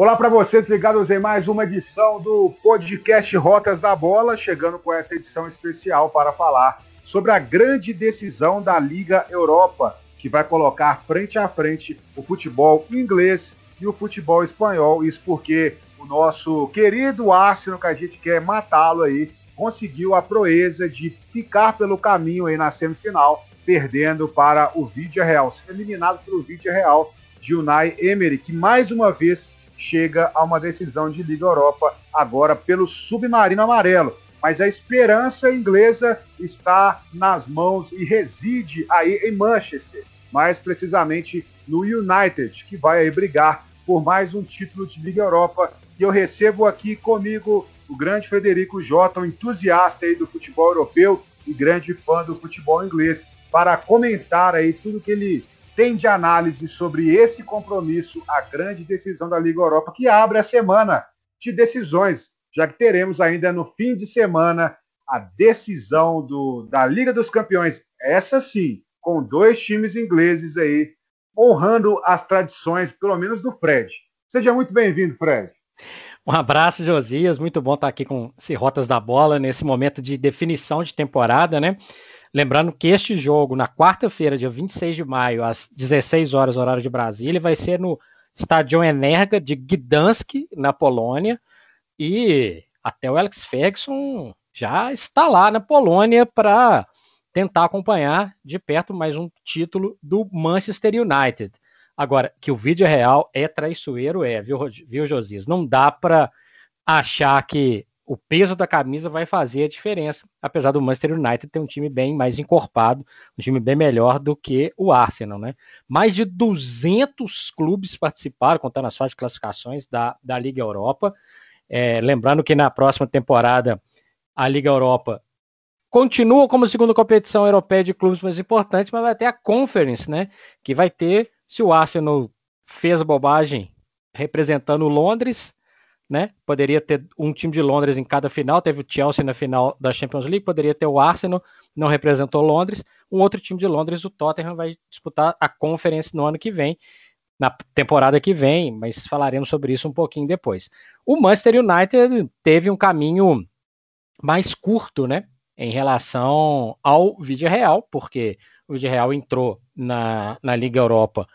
Olá para vocês ligados em mais uma edição do podcast Rotas da Bola, chegando com essa edição especial para falar sobre a grande decisão da Liga Europa, que vai colocar frente a frente o futebol inglês e o futebol espanhol. Isso porque o nosso querido Arsenal, que a gente quer matá-lo aí, conseguiu a proeza de ficar pelo caminho aí na semifinal, perdendo para o Vídea Real, eliminado pelo Vídea Real de Unai Emery, que mais uma vez chega a uma decisão de Liga Europa agora pelo Submarino Amarelo. Mas a esperança inglesa está nas mãos e reside aí em Manchester, mais precisamente no United, que vai aí brigar por mais um título de Liga Europa. E eu recebo aqui comigo o grande Frederico Jota, um entusiasta aí do futebol europeu e grande fã do futebol inglês, para comentar aí tudo que ele tem de análise sobre esse compromisso, a grande decisão da Liga Europa, que abre a semana de decisões, já que teremos ainda no fim de semana a decisão do, da Liga dos Campeões, essa sim, com dois times ingleses aí, honrando as tradições, pelo menos do Fred. Seja muito bem-vindo, Fred. Um abraço, Josias. Muito bom estar aqui com esse Rotas da Bola nesse momento de definição de temporada, né? Lembrando que este jogo, na quarta-feira, dia 26 de maio, às 16 horas, horário de Brasília, vai ser no Estádio Energa de Gdansk, na Polônia. E até o Alex Ferguson já está lá na Polônia para tentar acompanhar de perto mais um título do Manchester United. Agora, que o vídeo real é traiçoeiro, é, viu, viu Josias? Não dá para achar que o peso da camisa vai fazer a diferença, apesar do Manchester United ter um time bem mais encorpado, um time bem melhor do que o Arsenal, né? Mais de 200 clubes participaram, contando as fases de classificações da, da Liga Europa. É, lembrando que na próxima temporada a Liga Europa continua como segunda competição europeia de clubes mais importante, mas vai ter a Conference, né? Que vai ter, se o Arsenal fez bobagem representando Londres, né? Poderia ter um time de Londres em cada final, teve o Chelsea na final da Champions League, poderia ter o Arsenal, não representou Londres. Um outro time de Londres, o Tottenham, vai disputar a Conference no ano que vem, na temporada que vem, mas falaremos sobre isso um pouquinho depois. O Manchester United teve um caminho mais curto, né? Em relação ao Vídeo Real, porque o Vídeo Real entrou na, na Liga Europa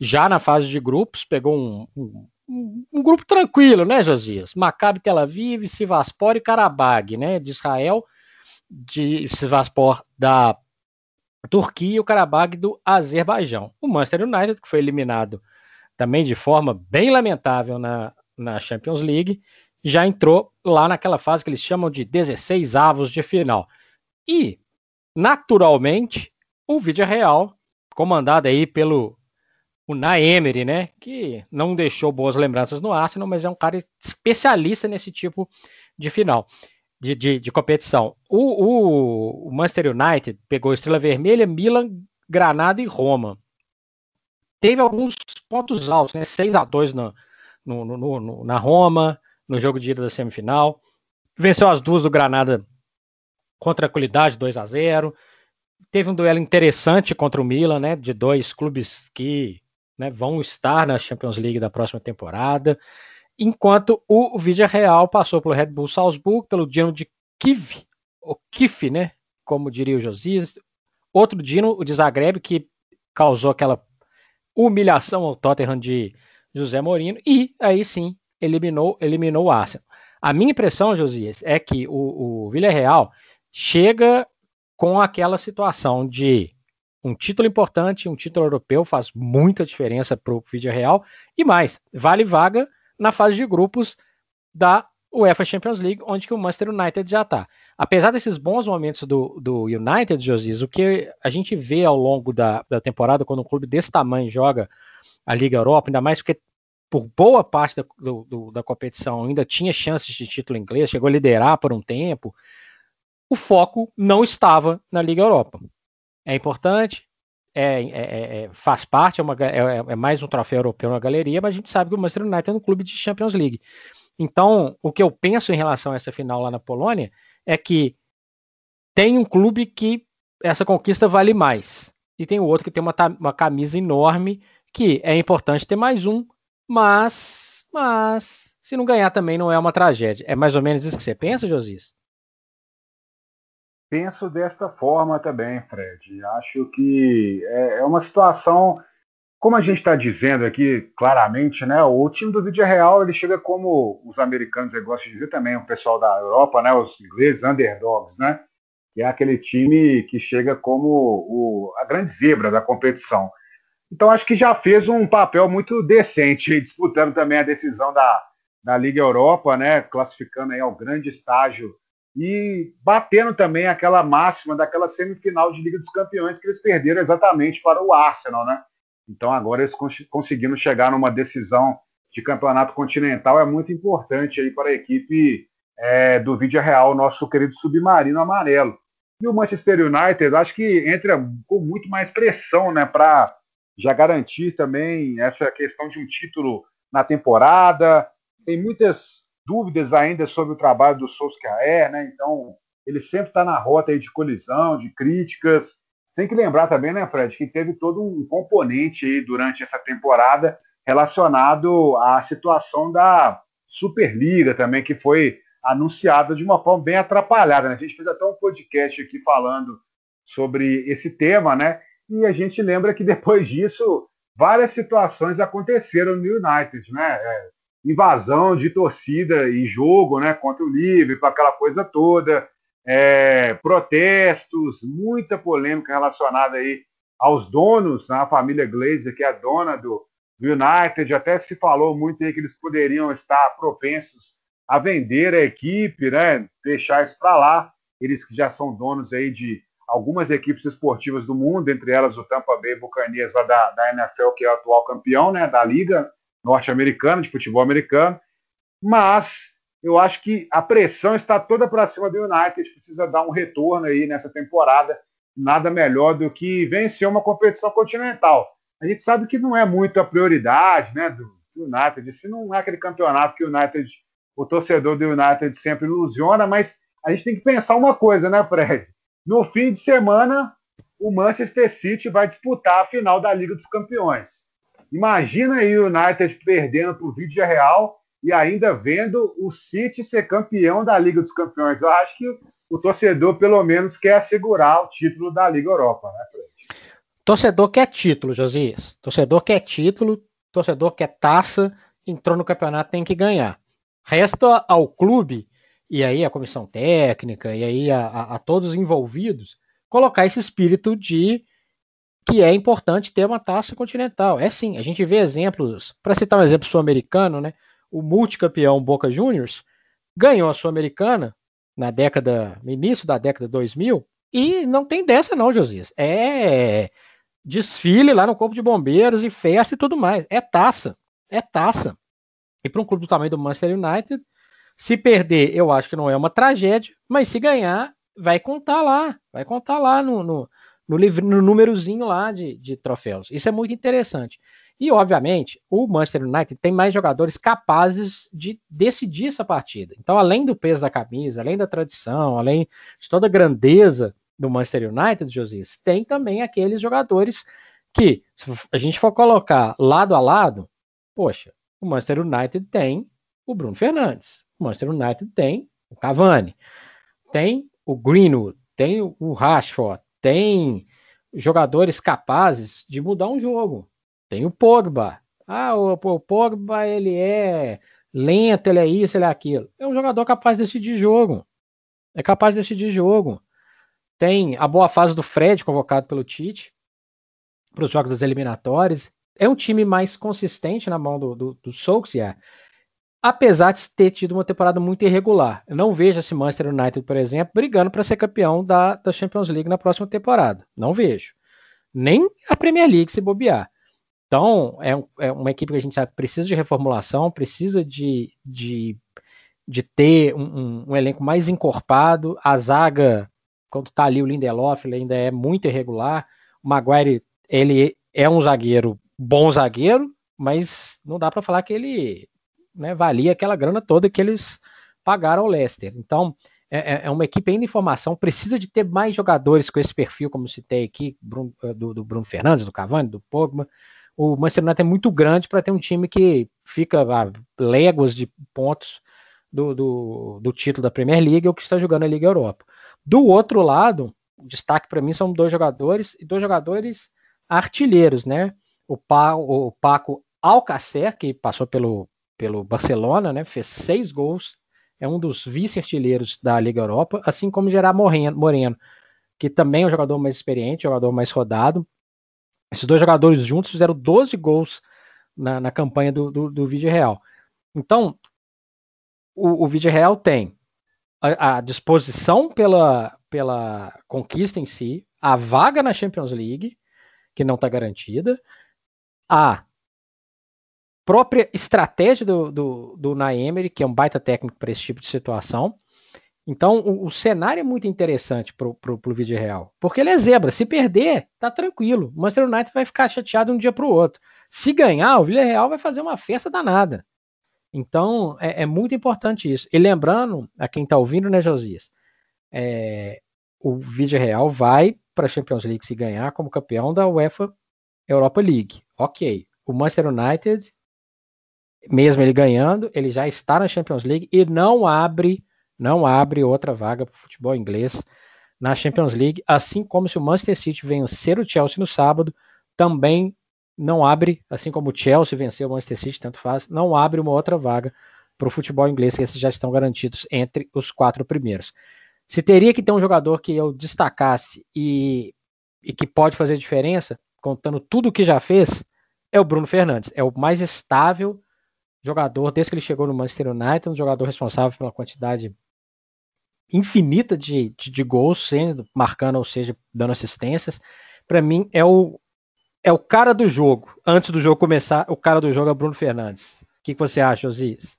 já na fase de grupos, pegou um, um um, grupo tranquilo, né, Josias? Maccabi Tel Aviv, Sivaspor e Karabag, né, de Israel, de Sivaspor da Turquia e o Karabag do Azerbaijão. O Manchester United, que foi eliminado também de forma bem lamentável na, na Champions League, já entrou lá naquela fase que eles chamam de 16 avos de final. E, naturalmente, o vídeo real, comandado aí pelo o Naemery, né? Que não deixou boas lembranças no Arsenal, mas é um cara especialista nesse tipo de final, de, de, de competição. O, o, o, Manchester United pegou Estrela Vermelha, Milan, Granada e Roma. Teve alguns pontos altos, né? 6 a 2 no, no, no, no, na Roma, no jogo de ida da semifinal. Venceu as duas do Granada com tranquilidade, 2 a 0 Teve um duelo interessante contra o Milan, né? De dois clubes que né, vão estar na Champions League da próxima temporada, enquanto o Vídeo Real passou pelo Red Bull Salzburg, pelo Dino de Kiev, o Kif, né, como diria o Josias, outro Dino, o de Zagreb, que causou aquela humilhação ao Tottenham de José Mourinho, e aí sim eliminou, eliminou o Arsenal. A minha impressão, Josias, é que o, o Villarreal chega com aquela situação de um título importante, um título europeu faz muita diferença para o vídeo real. E mais, vale vaga na fase de grupos da UEFA Champions League, onde que o Manchester United já está. Apesar desses bons momentos do, do United, Josias, o que a gente vê ao longo da, da temporada, quando um clube desse tamanho joga a Liga Europa, ainda mais porque por boa parte da, do, do, da competição ainda tinha chances de título inglês, chegou a liderar por um tempo, o foco não estava na Liga Europa é importante, é, é, é, é, faz parte, é, uma, é, é, mais um troféu europeu na galeria, mas a gente sabe que o Manchester United é um clube de Champions League. Então, o que eu penso em relação a essa final lá na Polônia é que tem um clube que essa conquista vale mais, e tem outro que tem uma, uma camisa enorme, que é importante ter mais um, mas mas se não ganhar também não é uma tragédia. É mais ou menos isso que você pensa, Josias? Penso desta forma também, Fred. Acho que é, é uma situação, como a gente está dizendo aqui claramente, né? O time do Vídeo Real ele chega como os americanos gostam de dizer também, o pessoal da Europa, né? Os ingleses, underdogs, né? Que é aquele time que chega como o, a grande zebra da competição. Então acho que já fez um papel muito decente, disputando também a decisão da, da Liga Europa, né? Classificando aí ao grande estágio e batendo também aquela máxima daquela semifinal de Liga dos Campeões que eles perderam exatamente para o Arsenal, né? Então agora eles conseguindo chegar numa decisão de campeonato continental é muito importante aí para a equipe é, do Vídeo Real, nosso querido submarino amarelo. E o Manchester United, acho que entra com muito mais pressão, né, para já garantir também essa questão de um título na temporada. Tem muitas dúvidas ainda sobre o trabalho do Solskjaer, né? Então, ele sempre está na rota de colisão, de críticas. Tem que lembrar também, né, Fred, que teve todo um componente aí durante essa temporada relacionado à situação da Superliga também, que foi anunciada de uma forma bem atrapalhada. Né? A gente fez até um podcast aqui falando sobre esse tema, né? E a gente lembra que depois disso várias situações aconteceram no United, né? É, invasão de torcida e jogo, né, contra o Liverpool, aquela coisa toda, é, protestos, muita polêmica relacionada aí aos donos, né, a família Glazer, que é a dona do, do United, até se falou muito aí que eles poderiam estar propensos a vender a equipe, né, deixar isso para lá, eles que já são donos aí de algumas equipes esportivas do mundo, entre elas o Tampa Bay Buccaneers lá da, da NFL, que é o atual campeão, né, da liga, norte-americano, de futebol americano, mas eu acho que a pressão está toda para cima do United, precisa dar um retorno aí nessa temporada, nada melhor do que vencer uma competição continental. A gente sabe que não é muito a prioridade né, do, do United, se não é aquele campeonato que o United, o torcedor do United sempre ilusiona, mas a gente tem que pensar uma coisa, né, Fred? No fim de semana, o Manchester City vai disputar a final da Liga dos Campeões. Imagina aí o United perdendo para o Vídeo Real e ainda vendo o City ser campeão da Liga dos Campeões. Eu acho que o torcedor, pelo menos, quer assegurar o título da Liga Europa, né, Fred? Torcedor quer título, Josias. Torcedor quer título, torcedor quer taça, entrou no campeonato, tem que ganhar. Resta ao clube, e aí a comissão técnica, e aí a, a, a todos os envolvidos, colocar esse espírito de que é importante ter uma taça continental. É sim, a gente vê exemplos, para citar um exemplo sul-americano, né? O multicampeão Boca Juniors ganhou a Sul-Americana na década, no início da década 2000, e não tem dessa não, Josias. É desfile lá no Corpo de Bombeiros e festa e tudo mais. É taça, é taça. E para um clube do tamanho do Manchester United, se perder, eu acho que não é uma tragédia, mas se ganhar, vai contar lá, vai contar lá no, no no, livro, no númerozinho lá de, de troféus. Isso é muito interessante. E, obviamente, o Manchester United tem mais jogadores capazes de decidir essa partida. Então, além do peso da camisa, além da tradição, além de toda a grandeza do Manchester United, Josias, tem também aqueles jogadores que, se a gente for colocar lado a lado, poxa, o Manchester United tem o Bruno Fernandes, o Manchester United tem o Cavani, tem o Greenwood, tem o Rashford, tem jogadores capazes de mudar um jogo. Tem o Pogba. Ah, o, o Pogba ele é lento, ele é isso, ele é aquilo. É um jogador capaz de decidir jogo. É capaz de decidir jogo. Tem a boa fase do Fred, convocado pelo Tite, para os jogos das eliminatórias. É um time mais consistente na mão do, do, do apesar de ter tido uma temporada muito irregular. Eu não vejo esse Manchester United, por exemplo, brigando para ser campeão da, da Champions League na próxima temporada. Não vejo. Nem a Premier League se bobear. Então, é, é uma equipe que a gente sabe precisa de reformulação, precisa de, de, de ter um, um, um elenco mais encorpado. A zaga, quando está ali o Lindelof, ele ainda é muito irregular. O Maguire, ele é um zagueiro, bom zagueiro, mas não dá para falar que ele né, valia aquela grana toda que eles pagaram ao Leicester. Então, é, é, é uma equipe ainda em formação, precisa de ter mais jogadores com esse perfil, como citei aqui, Bruno, eh, do, do, Bruno Fernandes, do Cavani, do Pogba. O Manchester United é muito grande para ter um time que fica a léguas de pontos do, do, do, título da Premier League ou que está jogando a Liga Europa. Do outro lado, o destaque para mim são dois jogadores e dois jogadores artilheiros, né? O, pa, o Paco Alcacer, que passou pelo, pelo Barcelona, né? Fez seis gols, é um dos vice-artilheiros da Liga Europa, assim como Gerard Moreno, que também é um jogador mais experiente, jogador mais rodado. Esses dois jogadores juntos fizeram 12 gols na, na campanha do, do, do Vídeo Real. Então, o, o Vídeo Real tem a, a, disposição pela, pela conquista em si, a vaga na Champions League, que não está garantida, a própria estratégia do, do, do Naemery, que é um baita técnico para esse tipo de situação. Então, o, o cenário é muito interessante para o vídeo real, porque ele é zebra. Se perder, tá tranquilo. O Manchester United vai ficar chateado um dia para o outro. Se ganhar, o Villarreal vai fazer uma festa danada. Então, é, é muito importante isso. E lembrando, a quem está ouvindo, né, Josias, é, o Vídeo Real vai para a Champions League se ganhar como campeão da UEFA Europa League. Ok. O Manchester United, mesmo ele ganhando, ele já está na Champions League e não abre, não abre outra vaga para o futebol inglês na Champions League, assim como se o Manchester City vencer o Chelsea no sábado, também não abre, assim como o Chelsea venceu o Manchester City, tanto faz, não abre uma outra vaga para o futebol inglês, que esses já estão garantidos entre os quatro primeiros. Se teria que ter um jogador que eu destacasse e, e que pode fazer diferença, contando tudo o que já fez, é o Bruno Fernandes. É o mais estável jogador desde que ele chegou no Manchester United, um jogador responsável pela quantidade infinita de, de, de gols, sendo marcando, ou seja, dando assistências. Para mim, é o, é o cara do jogo. Antes do jogo começar, o cara do jogo é Bruno Fernandes. O que, que você acha, Osias?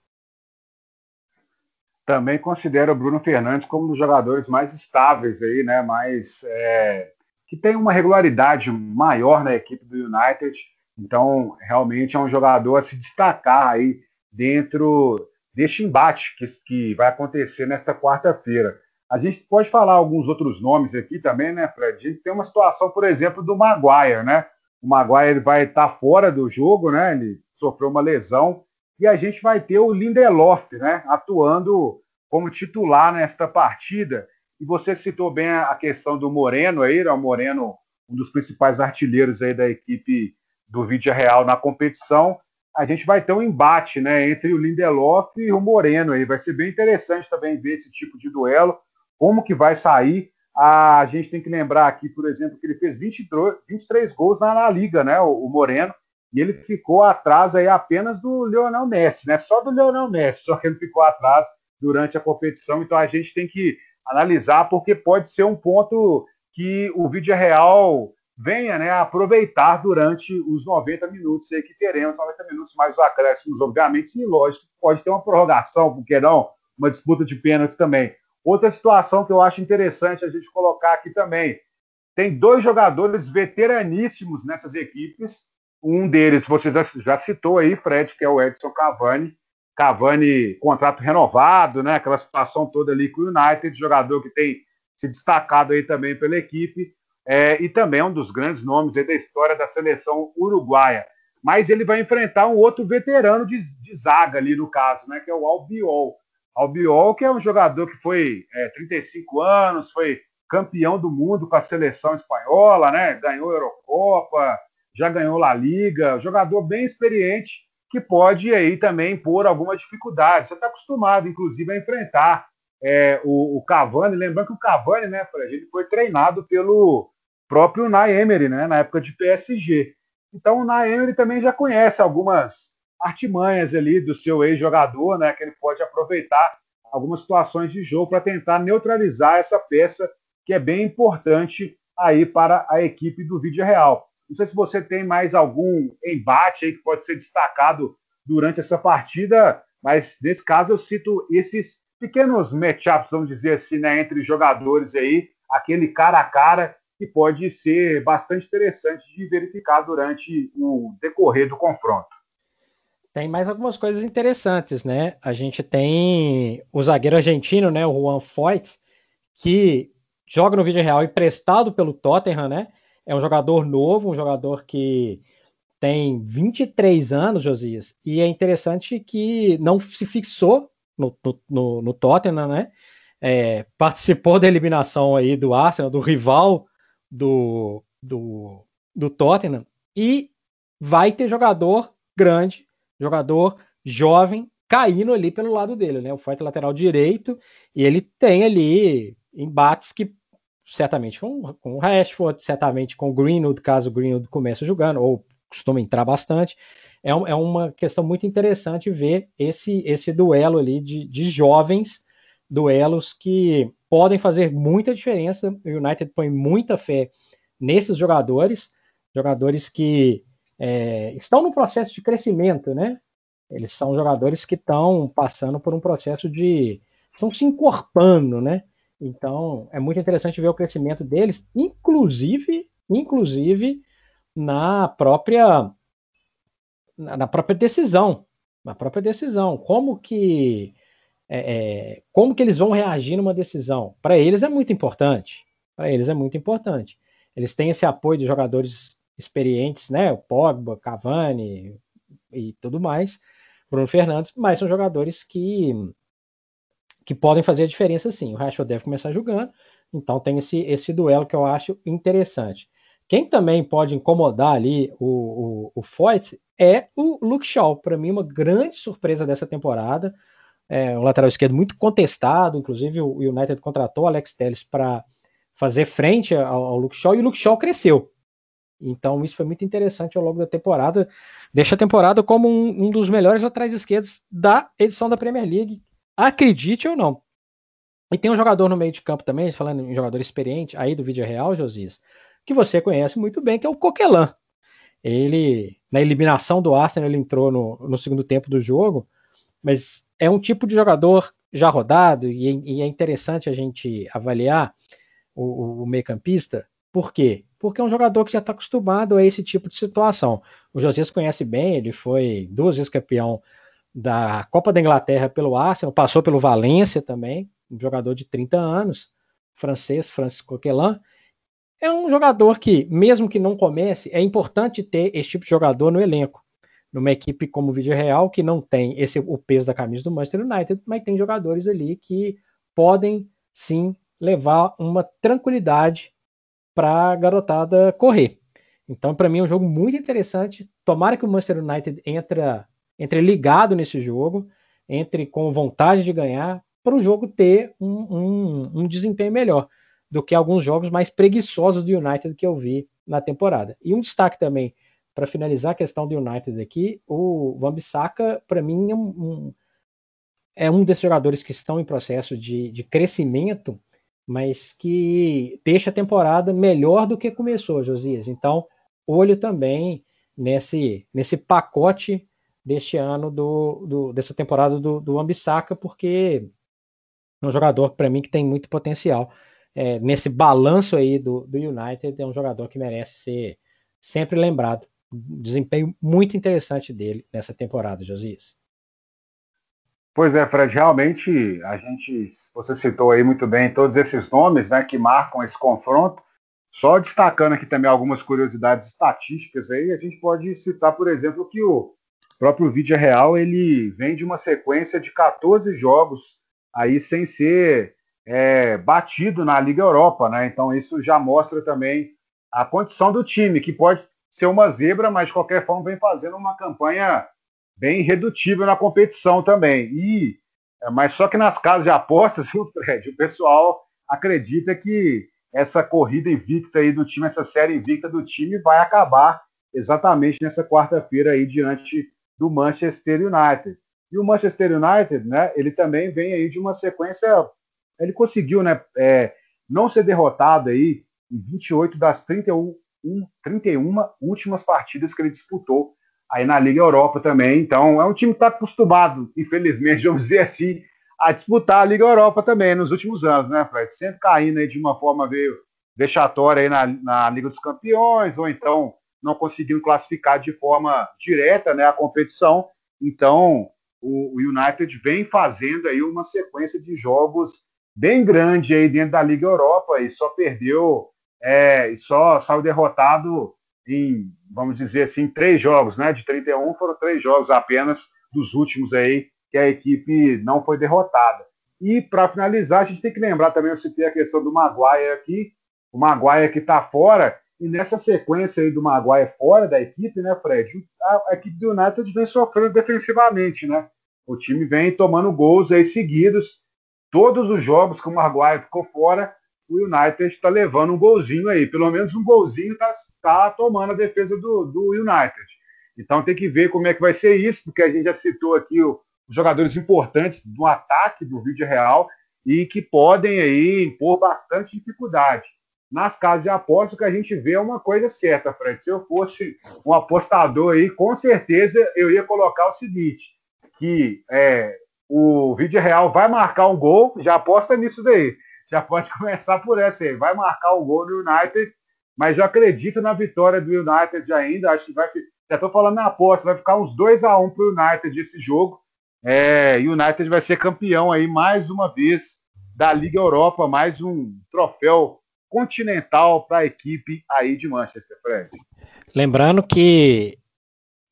Também considero o Bruno Fernandes como um dos jogadores mais estáveis aí, né? Mais é, que tem uma regularidade maior na equipe do United. Então, realmente é um jogador a se destacar aí dentro deste embate que, que vai acontecer nesta quarta-feira. A gente pode falar alguns outros nomes aqui também, né, Fred? A gente tem uma situação, por exemplo, do Maguire, né? O Maguire vai estar fora do jogo, né? Ele sofreu uma lesão. E a gente vai ter o Lindelof, né? Atuando como titular nesta partida. E você citou bem a questão do Moreno aí, né? o Moreno, um dos principais artilheiros aí da equipe do Vídeo Real na competição. A gente vai ter um embate, né, entre o Lindelof e o Moreno aí. Vai ser bem interessante também ver esse tipo de duelo, como que vai sair a gente tem que lembrar aqui, por exemplo, que ele fez 23, 23 gols na, na Liga, né? O, o, Moreno, e ele ficou atrás aí apenas do Lionel Messi, né? Só do Lionel Messi, só que ele ficou atrás durante a competição. Então a gente tem que analisar, porque pode ser um ponto que o vídeo real venha né, aproveitar durante os 90 minutos aí que teremos, 90 minutos mais os acréscimos, obviamente, sim, lógico, pode ter uma prorrogação, porque não, uma disputa de pênalti também. Outra situação que eu acho interessante a gente colocar aqui também. Tem dois jogadores veteraníssimos nessas equipes. Um deles, você já, já citou aí, Fred, que é o Edson Cavani. Cavani, contrato renovado, né? Aquela situação toda ali com o United, jogador que tem se destacado aí também pela equipe. É, e também é um dos grandes nomes da história da seleção uruguaia. Mas ele vai enfrentar um outro veterano de, de zaga ali, no caso, né? Que é o Albiol. Albiol, que é um jogador que foi é, 35 anos, foi campeão do mundo com a seleção espanhola, né? Ganhou a Eurocopa, já ganhou La Liga, jogador bem experiente que pode aí também pôr alguma dificuldade. Você está acostumado, inclusive, a enfrentar é, o, o, Cavani. Lembrando que o Cavani, né, Fred, ele foi treinado pelo próprio Naemery, né, na época de PSG. Então o Naemery também já conhece algumas artimanhas ali do seu ex-jogador, né, que ele pode aproveitar algumas situações de jogo para tentar neutralizar essa peça que é bem importante aí para a equipe do Vídeo Real. Não sei se você tem mais algum embate aí que pode ser destacado durante essa partida, mas nesse caso eu cito esses pequenos matchups, vamos dizer assim, né, entre jogadores aí, aquele cara a cara que pode ser bastante interessante de verificar durante o decorrer do confronto tem mais algumas coisas interessantes, né? A gente tem o zagueiro argentino, né, o Juan Foyt, que joga no vídeo real emprestado pelo Tottenham, né? É um jogador novo, um jogador que tem 23 anos, Josias, e é interessante que não se fixou no, no, no Tottenham, né? É, participou da eliminação aí do Arsenal, do rival do, do, do Tottenham, e vai ter jogador grande, jogador jovem, caindo ali pelo lado dele, né? O forte lateral direito, e ele tem ali embates que certamente com, com o Rashford, certamente com o Greenwood, caso o Greenwood comece jogando, ou costuma entrar bastante. É, é uma questão muito interessante ver esse, esse duelo ali de, de jovens, duelos que podem fazer muita diferença. O United põe muita fé nesses jogadores, jogadores que é, estão no processo de crescimento, né? Eles são jogadores que estão passando por um processo de. estão se encorpando, né? Então é muito interessante ver o crescimento deles, inclusive, inclusive na própria na própria decisão, na própria decisão, como que é, é, como que eles vão reagir numa decisão? Para eles é muito importante. Para eles é muito importante. Eles têm esse apoio de jogadores experientes, né? O Pogba, Cavani e tudo mais, Bruno Fernandes, mas são jogadores que que podem fazer a diferença sim. O Rashford deve começar jogando, então tem esse, esse duelo que eu acho interessante. Quem também pode incomodar ali o, o, o Foyt é o Luke Shaw. Para mim, uma grande surpresa dessa temporada. É um lateral esquerdo muito contestado, inclusive o United contratou Alex Telles para fazer frente ao, ao Luke Shaw e o Luke Shaw cresceu. Então, isso foi muito interessante ao longo da temporada. Deixa a temporada como um, um dos melhores laterais esquerdos da edição da Premier League. Acredite ou não. E tem um jogador no meio de campo também, falando em jogador experiente, aí do vídeo real, Josias, que você conhece muito bem, que é o Coquelin. Ele, na eliminação do Arsenal, ele entrou no, no segundo tempo do jogo, mas é um tipo de jogador já rodado, e, e é interessante a gente avaliar o, o meio-campista, por quê? Porque é um jogador que já está acostumado a esse tipo de situação. O Josias conhece bem, ele foi duas vezes campeão da Copa da Inglaterra pelo Arsenal, passou pelo Valência também, um jogador de 30 anos, francês, Francisco Coquelin. É um jogador que, mesmo que não comece, é importante ter esse tipo de jogador no elenco. Numa equipe como o Vídeo Real, que não tem esse o peso da camisa do Manchester United, mas tem jogadores ali que podem sim levar uma tranquilidade para a garotada correr. Então, para mim, é um jogo muito interessante. Tomara que o Manchester United entre, entre ligado nesse jogo, entre com vontade de ganhar, para o jogo ter um, um, um, desempenho melhor do que alguns jogos mais preguiçosos do United que eu vi na temporada. E um destaque também, para finalizar a questão do United aqui, o Van Bissaka, para mim, é um, é um desses jogadores que estão em processo de, de crescimento mas que deixa a temporada melhor do que começou, Josias. Então, olho também nesse, nesse pacote deste ano do, do dessa temporada do, do Ambissaca, porque é um jogador para mim que tem muito potencial. É, nesse balanço aí do, do United, é um jogador que merece ser sempre lembrado. Desempenho muito interessante dele nessa temporada, Josias. Pois é, Fred, realmente a gente, você citou aí muito bem todos esses nomes né, que marcam esse confronto. Só destacando aqui também algumas curiosidades estatísticas aí, a gente pode citar, por exemplo, que o próprio Vídeo Real ele vem de uma sequência de 14 jogos aí sem ser é, batido na Liga Europa, né? Então isso já mostra também a condição do time, que pode ser uma zebra, mas de qualquer forma vem fazendo uma campanha bem redutível na competição também. E é, mas só que nas casas de apostas, viu, Fred, o pessoal acredita que essa corrida invicta aí do time, essa série invicta do time vai acabar exatamente nessa quarta-feira aí diante do Manchester United. E o Manchester United, né, ele também vem aí de uma sequência, ele conseguiu, né, é, não ser derrotado aí em 28 das 31, 31 últimas partidas que ele disputou aí na Liga Europa também. Então, é um time que está acostumado, infelizmente, vamos dizer assim, a disputar a Liga Europa também nos últimos anos, né, Fred? Sempre caindo aí de uma forma meio vexatória aí na, na Liga dos Campeões, ou então não conseguindo classificar de forma direta né, a competição. Então, o, o United vem fazendo aí uma sequência de jogos bem grande aí dentro da Liga Europa e só perdeu, é, e só saiu derrotado em, vamos dizer assim, três jogos, né? De 31 foram três jogos apenas dos últimos aí que a equipe não foi derrotada. E para finalizar, a gente tem que lembrar também, eu citei a questão do Maguire aqui, o Maguire que está fora, e nessa sequência aí do Maguire fora da equipe, né, Fred? A, a equipe do United vem sofrendo defensivamente, né? O time vem tomando gols aí seguidos. Todos os jogos que o Maguire ficou fora, o United está levando um golzinho aí. Pelo menos um golzinho está tá tomando a defesa do, do United. Então tem que ver como é que vai ser isso, porque a gente já citou aqui o, os jogadores importantes do ataque do vídeo real e que podem aí impor bastante dificuldade nas casas de aposta, o que a gente vê é uma coisa certa, Fred. Se eu fosse um apostador aí, com certeza eu ia colocar o seguinte: que é, o vídeo real vai marcar um gol, já aposta nisso daí. Já pode começar por essa aí. Vai marcar um gol no United, mas eu acredito na vitória do United ainda. Acho que vai. Já estou falando na aposta, vai ficar uns 2 a 1 para o United esse jogo. É, United vai ser campeão aí mais uma vez da Liga Europa, mais um troféu continental para a equipe aí de Manchester, Fred. Lembrando que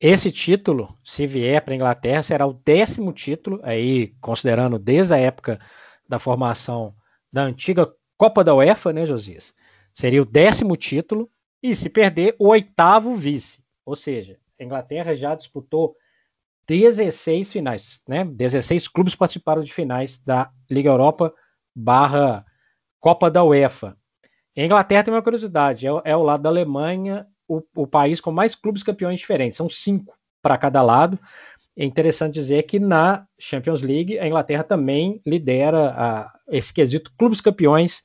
esse título, se vier para a Inglaterra, será o décimo título, aí considerando desde a época da formação da antiga Copa da UEFA, né, Josias? Seria o décimo título, e se perder, o oitavo vice. Ou seja, a Inglaterra já disputou 16 finais, né? 16 clubes participaram de finais da Liga Europa barra Copa da UEFA. A Inglaterra tem uma curiosidade, é, é o lado da Alemanha o, o, país com mais clubes campeões diferentes, são cinco para cada lado. É interessante dizer que na Champions League a Inglaterra também lidera a, esse quesito clubes campeões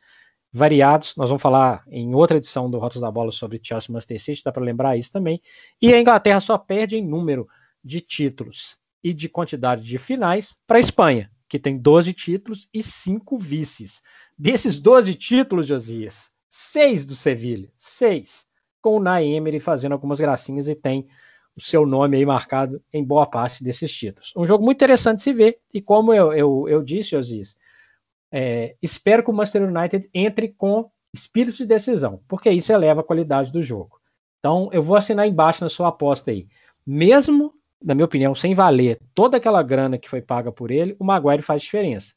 variados. Nós vamos falar em outra edição do Rotos da Bola sobre Chelsea Master City, dá para lembrar isso também. E a Inglaterra só perde em número de títulos e de quantidade de finais para a Espanha, que tem 12 títulos e 5 vices. Desses 12 títulos, Josias, seis do Sevilha, seis, com o Naemery fazendo algumas gracinhas e tem o seu nome aí marcado em boa parte desses títulos. Um jogo muito interessante de se ver, e como eu, eu, eu disse, Osiris, é, espero que o Manchester United entre com espírito de decisão, porque isso eleva a qualidade do jogo. Então, eu vou assinar embaixo na sua aposta aí. Mesmo, na minha opinião, sem valer toda aquela grana que foi paga por ele, o Maguire faz diferença.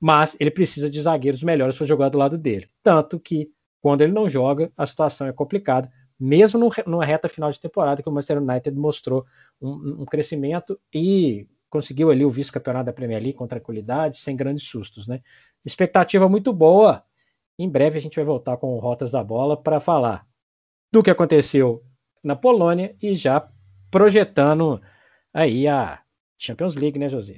Mas ele precisa de zagueiros melhores para jogar do lado dele. Tanto que quando ele não joga, a situação é complicada, mesmo no, numa reta final de temporada que o Manchester United mostrou um, um crescimento e conseguiu ali o vice-campeonato da Premier League com tranquilidade, sem grandes sustos, né? Expectativa muito boa. Em breve a gente vai voltar com Rotas da Bola para falar do que aconteceu na Polônia e já projetando aí a Champions League, né, José?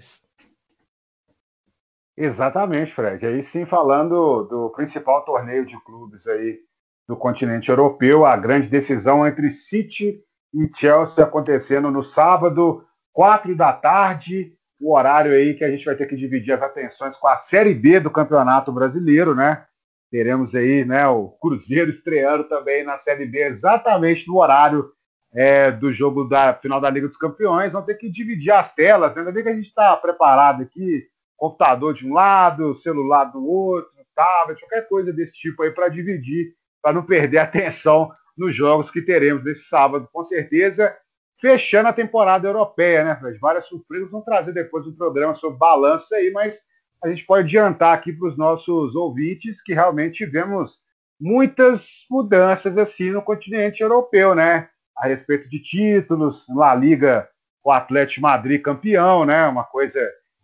Exatamente, Fred. Aí sim, falando do principal torneio de clubes aí do continente europeu, a grande decisão entre City e Chelsea acontecendo no sábado, quatro da tarde, o horário aí que a gente vai ter que dividir as atenções com a Série B do Campeonato Brasileiro, né? Teremos aí né, o Cruzeiro estreando também na Série B, exatamente no horário é, do jogo da final da Liga dos Campeões. Vamos ter que dividir as telas, né? ainda bem que a gente está preparado aqui computador de um lado, celular do outro, tablet, qualquer coisa desse tipo aí para dividir, para não perder a atenção nos jogos que teremos nesse sábado, com certeza. Fechando a temporada europeia, né, Fred? Várias surpresas vão trazer depois um programa sobre balanço aí, mas a gente pode adiantar aqui para os nossos ouvintes que realmente tivemos muitas mudanças assim no continente europeu, né? A respeito de títulos, La Liga, o Atlético Madrid campeão, né? Uma coisa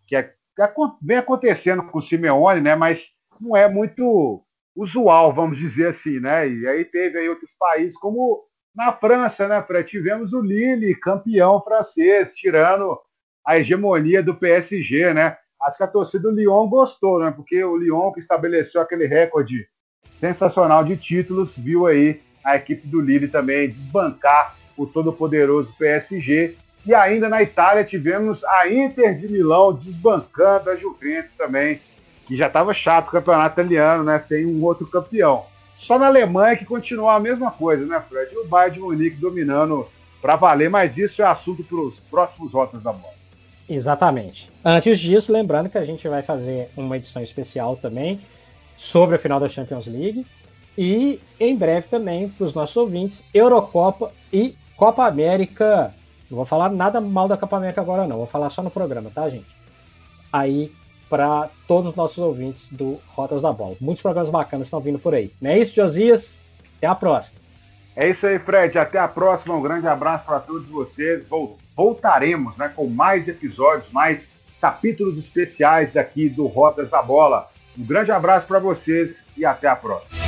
que é vem acontecendo com o Simeone, né? Mas não é muito usual, vamos dizer assim, né? E aí teve aí outros países, como na França, né? Tivemos o Lille, campeão francês, tirando a hegemonia do PSG, né? Acho que a torcida do Lyon gostou, né? Porque o Lyon, que estabeleceu aquele recorde sensacional de títulos, viu aí a equipe do Lille também desbancar o todo-poderoso PSG e ainda na Itália tivemos a Inter de Milão desbancando a Juventus também, que já estava chato o campeonato italiano, né? Sem um outro campeão. Só na Alemanha que continuou a mesma coisa, né, Fred? E o Bayern de Munique dominando para valer, mas isso é assunto para os próximos rotas da bola. Exatamente. Antes disso, lembrando que a gente vai fazer uma edição especial também sobre a final da Champions League. E em breve também, para os nossos ouvintes, Eurocopa e Copa América. Não vou falar nada mal da Copa América agora, não. Vou falar só no programa, tá, gente? Aí, para todos os nossos ouvintes do Rotas da Bola. Muitos programas bacanas estão vindo por aí. Não é isso, Josias? Até a próxima. É isso aí, Fred. Até a próxima. Um grande abraço para todos vocês. Voltaremos né, com mais episódios, mais capítulos especiais aqui do Rotas da Bola. Um grande abraço para vocês e até a próxima.